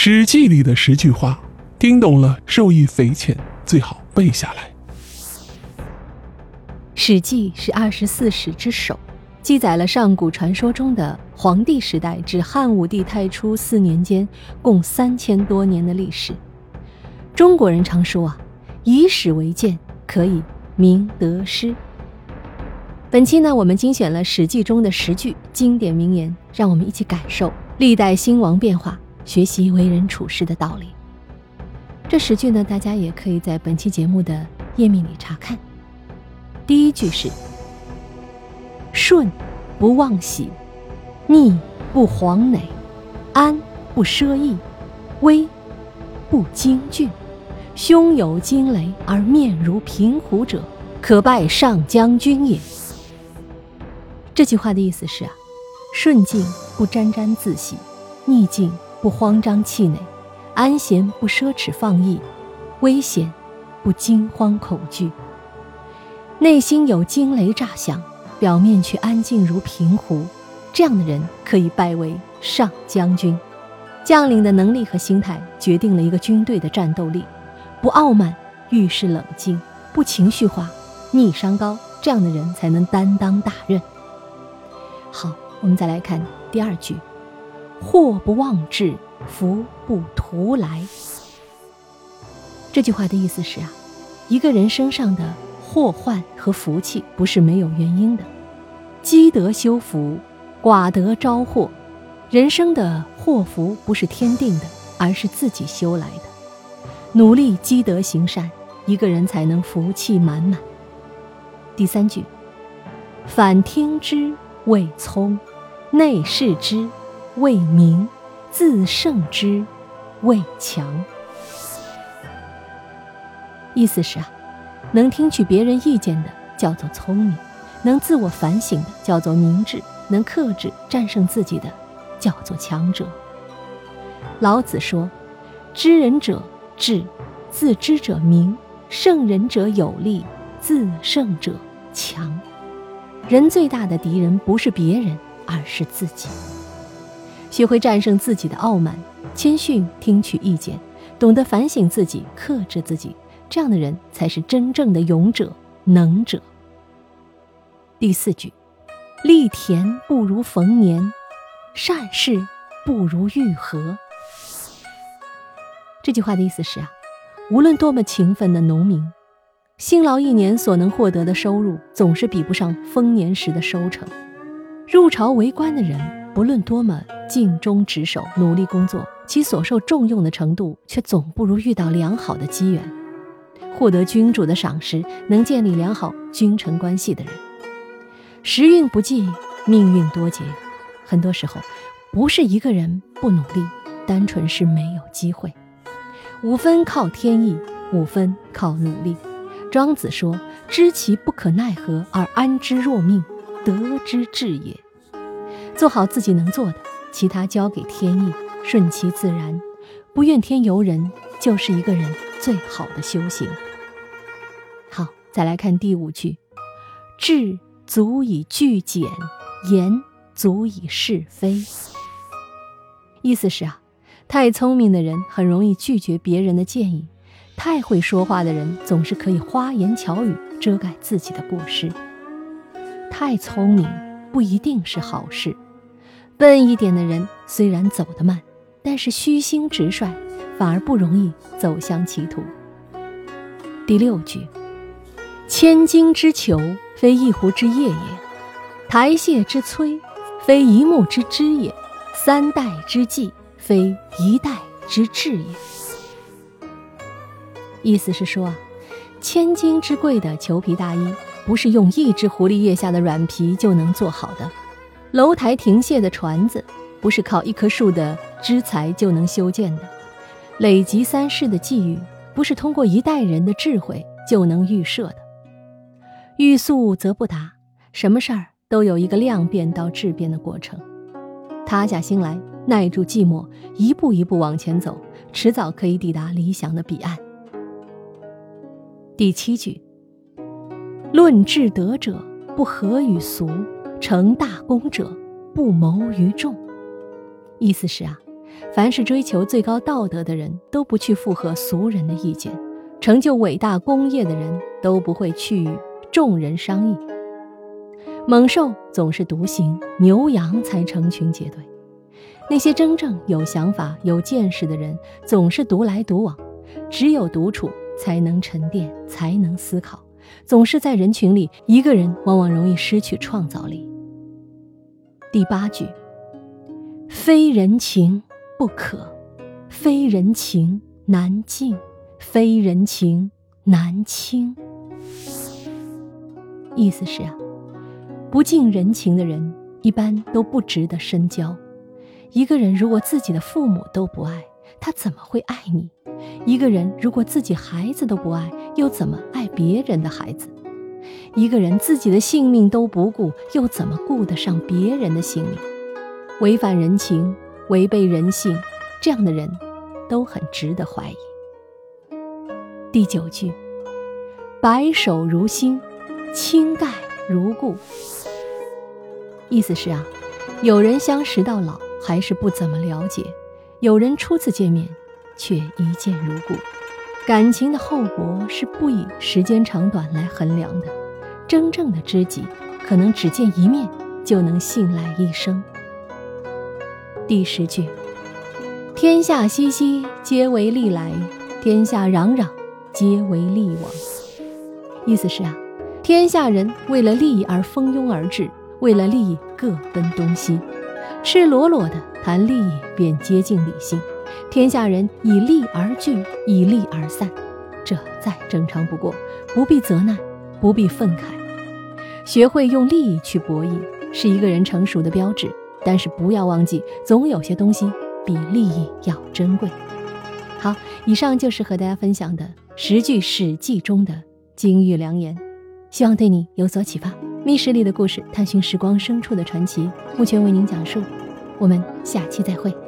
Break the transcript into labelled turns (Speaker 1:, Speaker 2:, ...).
Speaker 1: 史记》里的十句话，听懂了受益匪浅，最好背下来。
Speaker 2: 《史记》是二十四史之首，记载了上古传说中的黄帝时代至汉武帝太初四年间共三千多年的历史。中国人常说啊，以史为鉴，可以明得失。本期呢，我们精选了《史记》中的十句经典名言，让我们一起感受历代兴亡变化，学习为人处事的道理。这十句呢，大家也可以在本期节目的页面里查看。第一句是：“顺不忘喜，逆不惶馁，安不奢逸，危不惊惧，胸有惊雷而面如平湖者，可拜上将军也。”这句话的意思是啊，顺境不沾沾自喜，逆境不慌张气馁，安闲不奢侈放逸，危险不惊慌恐惧。内心有惊雷炸响，表面却安静如平湖，这样的人可以拜为上将军。将领的能力和心态决定了一个军队的战斗力。不傲慢，遇事冷静，不情绪化，逆商高，这样的人才能担当大任。好，我们再来看第二句：“祸不妄至，福不图来。”这句话的意思是啊，一个人身上的祸患和福气不是没有原因的，积德修福，寡德招祸。人生的祸福不是天定的，而是自己修来的。努力积德行善，一个人才能福气满满。第三句：“反听之。”谓聪，内视之；为明，自胜之；为强。意思是啊，能听取别人意见的叫做聪明，能自我反省的叫做明智，能克制战胜自己的叫做强者。老子说：“知人者智，自知者明；胜人者有力，自胜者强。”人最大的敌人不是别人，而是自己。学会战胜自己的傲慢，谦逊听取意见，懂得反省自己，克制自己，这样的人才是真正的勇者、能者。第四句，力田不如逢年，善事不如遇合。这句话的意思是啊，无论多么勤奋的农民。辛劳一年所能获得的收入，总是比不上丰年时的收成。入朝为官的人，不论多么尽忠职守、努力工作，其所受重用的程度，却总不如遇到良好的机缘，获得君主的赏识，能建立良好君臣关系的人。时运不济，命运多劫。很多时候，不是一个人不努力，单纯是没有机会。五分靠天意，五分靠努力。庄子说：“知其不可奈何而安之若命，得之至也。”做好自己能做的，其他交给天意，顺其自然，不怨天尤人，就是一个人最好的修行。好，再来看第五句：“智足以拒简，言足以是非。”意思是啊，太聪明的人很容易拒绝别人的建议。太会说话的人总是可以花言巧语遮盖自己的过失。太聪明不一定是好事，笨一点的人虽然走得慢，但是虚心直率，反而不容易走向歧途。第六句：千金之裘，非一壶之液也；台榭之摧，非一木之枝也；三代之计，非一代之志也。意思是说啊，千金之贵的裘皮大衣，不是用一只狐狸腋下的软皮就能做好的；楼台亭榭的船子，不是靠一棵树的枝材就能修建的；累积三世的际遇，不是通过一代人的智慧就能预设的。欲速则不达，什么事儿都有一个量变到质变的过程。塌下心来，耐住寂寞，一步一步往前走，迟早可以抵达理想的彼岸。第七句：“论至德者不合于俗，成大功者不谋于众。”意思是啊，凡是追求最高道德的人，都不去附和俗人的意见；成就伟大功业的人，都不会去与众人商议。猛兽总是独行，牛羊才成群结队。那些真正有想法、有见识的人，总是独来独往。只有独处，才能沉淀，才能思考。总是在人群里，一个人往往容易失去创造力。第八句：非人情不可，非人情难尽，非人情难清。意思是啊，不近人情的人，一般都不值得深交。一个人如果自己的父母都不爱，他怎么会爱你？一个人如果自己孩子都不爱，又怎么爱别人的孩子？一个人自己的性命都不顾，又怎么顾得上别人的性命？违反人情，违背人性，这样的人，都很值得怀疑。第九句，白首如新，青盖如故。意思是啊，有人相识到老，还是不怎么了解；有人初次见面。却一见如故，感情的厚薄是不以时间长短来衡量的。真正的知己，可能只见一面就能信赖一生。第十句：天下熙熙，皆为利来；天下攘攘，皆为利往。意思是啊，天下人为了利益而蜂拥而至，为了利益各奔东西，赤裸裸的谈利益便接近理性。天下人以利而聚，以利而散，这再正常不过，不必责难，不必愤慨。学会用利益去博弈，是一个人成熟的标志。但是不要忘记，总有些东西比利益要珍贵。好，以上就是和大家分享的十句《史记》中的金玉良言，希望对你有所启发。密室里的故事，探寻时光深处的传奇，目前为您讲述。我们下期再会。